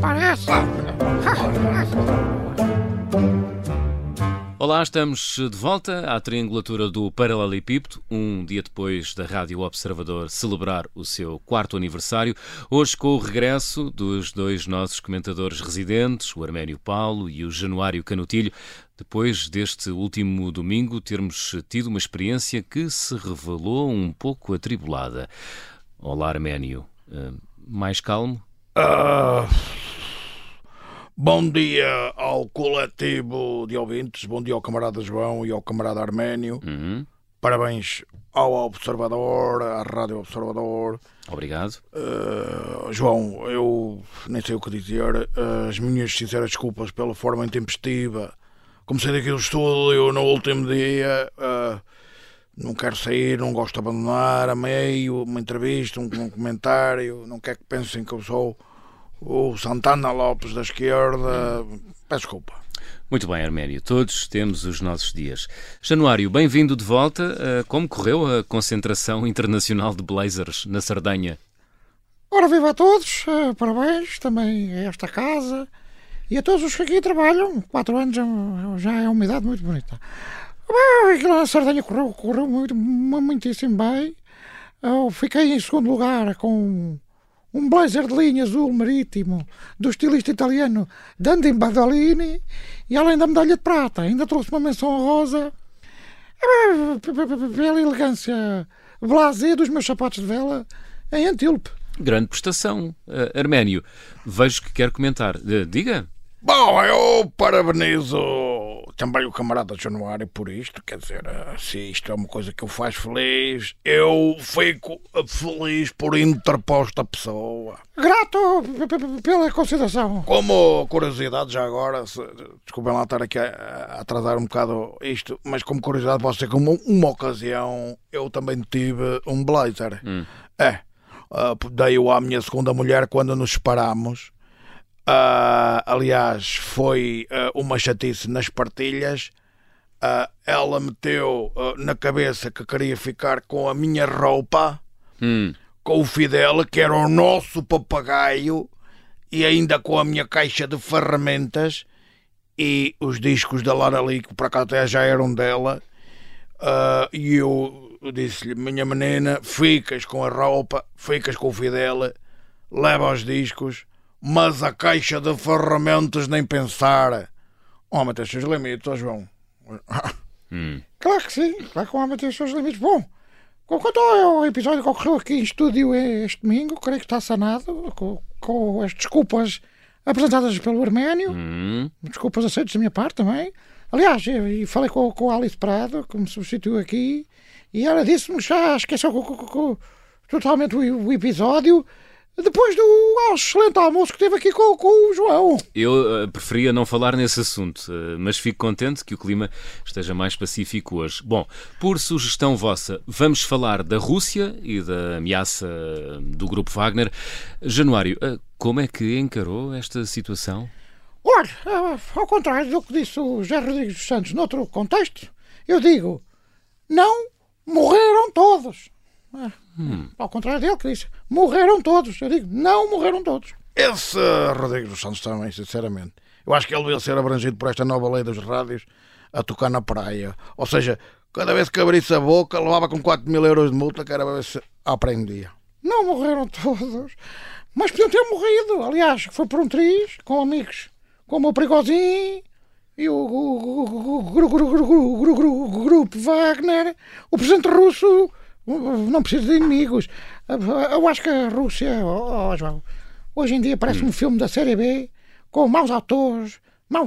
parece. Olá, estamos de volta à triangulatura do Paralelepípedo, um dia depois da Rádio Observador celebrar o seu quarto aniversário. Hoje, com o regresso dos dois nossos comentadores residentes, o Arménio Paulo e o Januário Canutilho, depois deste último domingo termos tido uma experiência que se revelou um pouco atribulada. Olá, Arménio. Uh, mais calmo? Uh, Bom dia ao coletivo de ouvintes, bom dia ao camarada João e ao camarada Arménio. Uhum. Parabéns ao Observador, à Rádio Observador. Obrigado. Uh, João, eu nem sei o que dizer. Uh, as minhas sinceras desculpas pela forma intempestiva. Como sei daqui do estúdio no último dia. Uh, não quero sair, não gosto de abandonar a meio, uma entrevista, um, um comentário. Não quero que pensem que eu sou o Santana Lopes da esquerda. Peço desculpa. Muito bem, Arménio. Todos temos os nossos dias. Januário, bem-vindo de volta. Eh, como correu a concentração internacional de Blazers na Sardanha? Ora, viva a todos. Eh, parabéns também a esta casa e a todos os que aqui trabalham. Quatro anos já é uma idade muito bonita. Aquilo na Sardanha correu, correu muito, muitíssimo bem. Eu fiquei em segundo lugar com um blazer de linha azul marítimo do estilista italiano Dandy Badolini e além da medalha de prata ainda trouxe uma menção rosa pela elegância blasé dos meus sapatos de vela em Antílope. Grande prestação. Uh, Arménio, vejo que quer comentar. Uh, diga. Bom, eu parabenizo também o camarada Januário por isto, quer dizer, eh, se isto é uma coisa que eu faz feliz, eu fico feliz por interposta pessoa. Grato pela consideração. Como curiosidade, já agora, se, desculpem lá estar aqui a, atrasar um bocado isto, mas como curiosidade, posso dizer que uma, uma ocasião eu também tive um blazer. Hum. É, uh, dei-o à minha segunda mulher quando nos separámos Uh, aliás, foi uh, uma chatice nas partilhas. Uh, ela meteu na cabeça que queria ficar com a minha roupa, hum. com o Fidel, que era o nosso papagaio, e ainda com a minha caixa de ferramentas e os discos da Lara Lee, que para cá até já eram dela. e eu disse-lhe: Minha menina, ficas com a roupa, ficas com o Fidel, leva os discos mas a caixa de ferramentas nem pensar. O homem tem os seus limites, ó João. Hum. Claro que sim, claro que o homem tem os seus limites. Bom, quanto ao episódio que ocorreu aqui em estúdio este domingo, creio que está sanado com, com as desculpas apresentadas pelo Arménio. Hum. Desculpas aceitas da minha parte também. Aliás, eu falei com, com a Alice Prado, que me substituiu aqui, e ela disse-me que já esqueceu totalmente o, o episódio depois do excelente almoço que teve aqui com, com o João. Eu uh, preferia não falar nesse assunto, uh, mas fico contente que o clima esteja mais pacífico hoje. Bom, por sugestão vossa, vamos falar da Rússia e da ameaça do grupo Wagner. Januário, uh, como é que encarou esta situação? Olha, ao contrário do que disse o José Rodrigues dos Santos noutro contexto, eu digo, não morreram todos. Hum. Ao contrário dele, que disse: morreram todos. Eu digo: não morreram todos. Esse Rodrigo dos Santos também, sinceramente. Eu acho que ele devia ser abrangido por esta nova lei dos rádios a tocar na praia. Ou seja, cada vez que abrisse a boca, levava com 4 mil euros de multa, que era para ver se aprendia. Não morreram todos, mas podiam ter morrido. Aliás, foi por um triz, com amigos como o Perigosinho e o grupo Wagner, o presidente russo não precisa de inimigos. Eu acho que a Rússia, oh, João, hoje em dia parece hum. um filme da série B com maus autores, má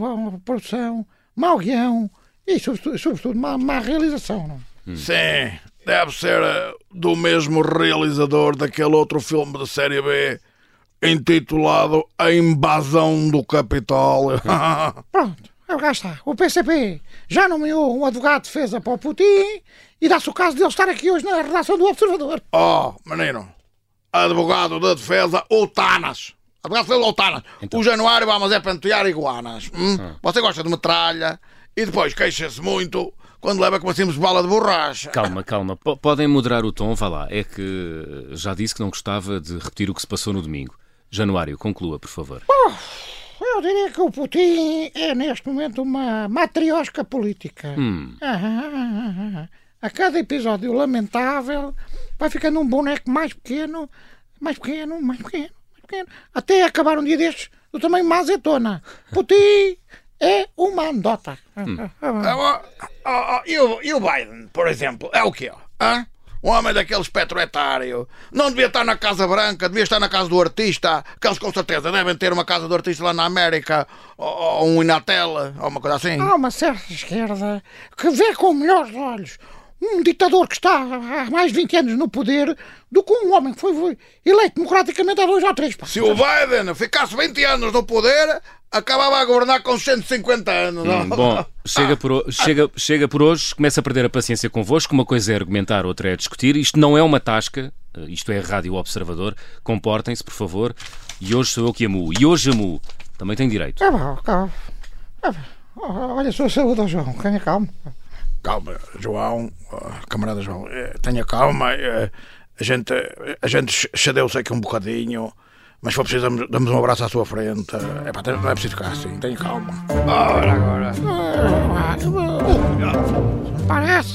produção, mau guião e, sobretudo, sobretudo má, má realização. Não? Hum. Sim, deve ser eh, do mesmo realizador daquele outro filme da série B intitulado A Invasão do Capitólio. Pronto, cá está. O PCP já nomeou um advogado de defesa para o Putin e dá-se o caso de ele estar aqui hoje na redação do Observador. Oh, menino, advogado de defesa, Otanas. Advogado de defesa, Otanas. Então. O Januário vamos é pentear iguanas. Hum? Hum. Você gosta de metralha e depois queixa-se muito quando leva com assim bala de borracha. Calma, calma. P podem moderar o tom, vá lá. É que já disse que não gostava de repetir o que se passou no domingo. Januário, conclua, por favor. Oh, eu diria que o Putin é neste momento uma matriosca política. Hum. A cada episódio lamentável vai ficando um boneco mais pequeno, mais pequeno, mais pequeno, mais pequeno, até acabar um dia destes do tamanho de uma azeitona. Putin é uma andota. Hum. Ah, ah, e, o, e o Biden, por exemplo, é o quê? Hã? Um homem daquele espectro etário. Não devia estar na Casa Branca, devia estar na casa do artista, que eles com certeza devem ter uma casa do artista lá na América, ou, ou um Inatel, ou uma coisa assim. Há uma certa esquerda que vê com melhores olhos um ditador que está há mais de 20 anos no poder do que um homem que foi eleito democraticamente há dois ou três. Se o Biden ficasse 20 anos no poder, acabava a governar com 150 anos. Hum, bom, chega por, chega, chega por hoje, começa a perder a paciência convosco. Uma coisa é argumentar, outra é discutir. Isto não é uma tasca, eh, isto é Rádio Observador. Comportem-se, por favor. E hoje sou eu que amo. E hoje amo. Também tem direito. É bom, calma. É bom. Olha, sua saúde, João. Tenha calma. Calma, João, camarada João, eh, tenha calma. Eh, a gente, a gente cedeu-se aqui um bocadinho, mas foi preciso damos um abraço à sua frente. É, pá, não é preciso ficar assim, tenha calma. Ora, agora. Parece.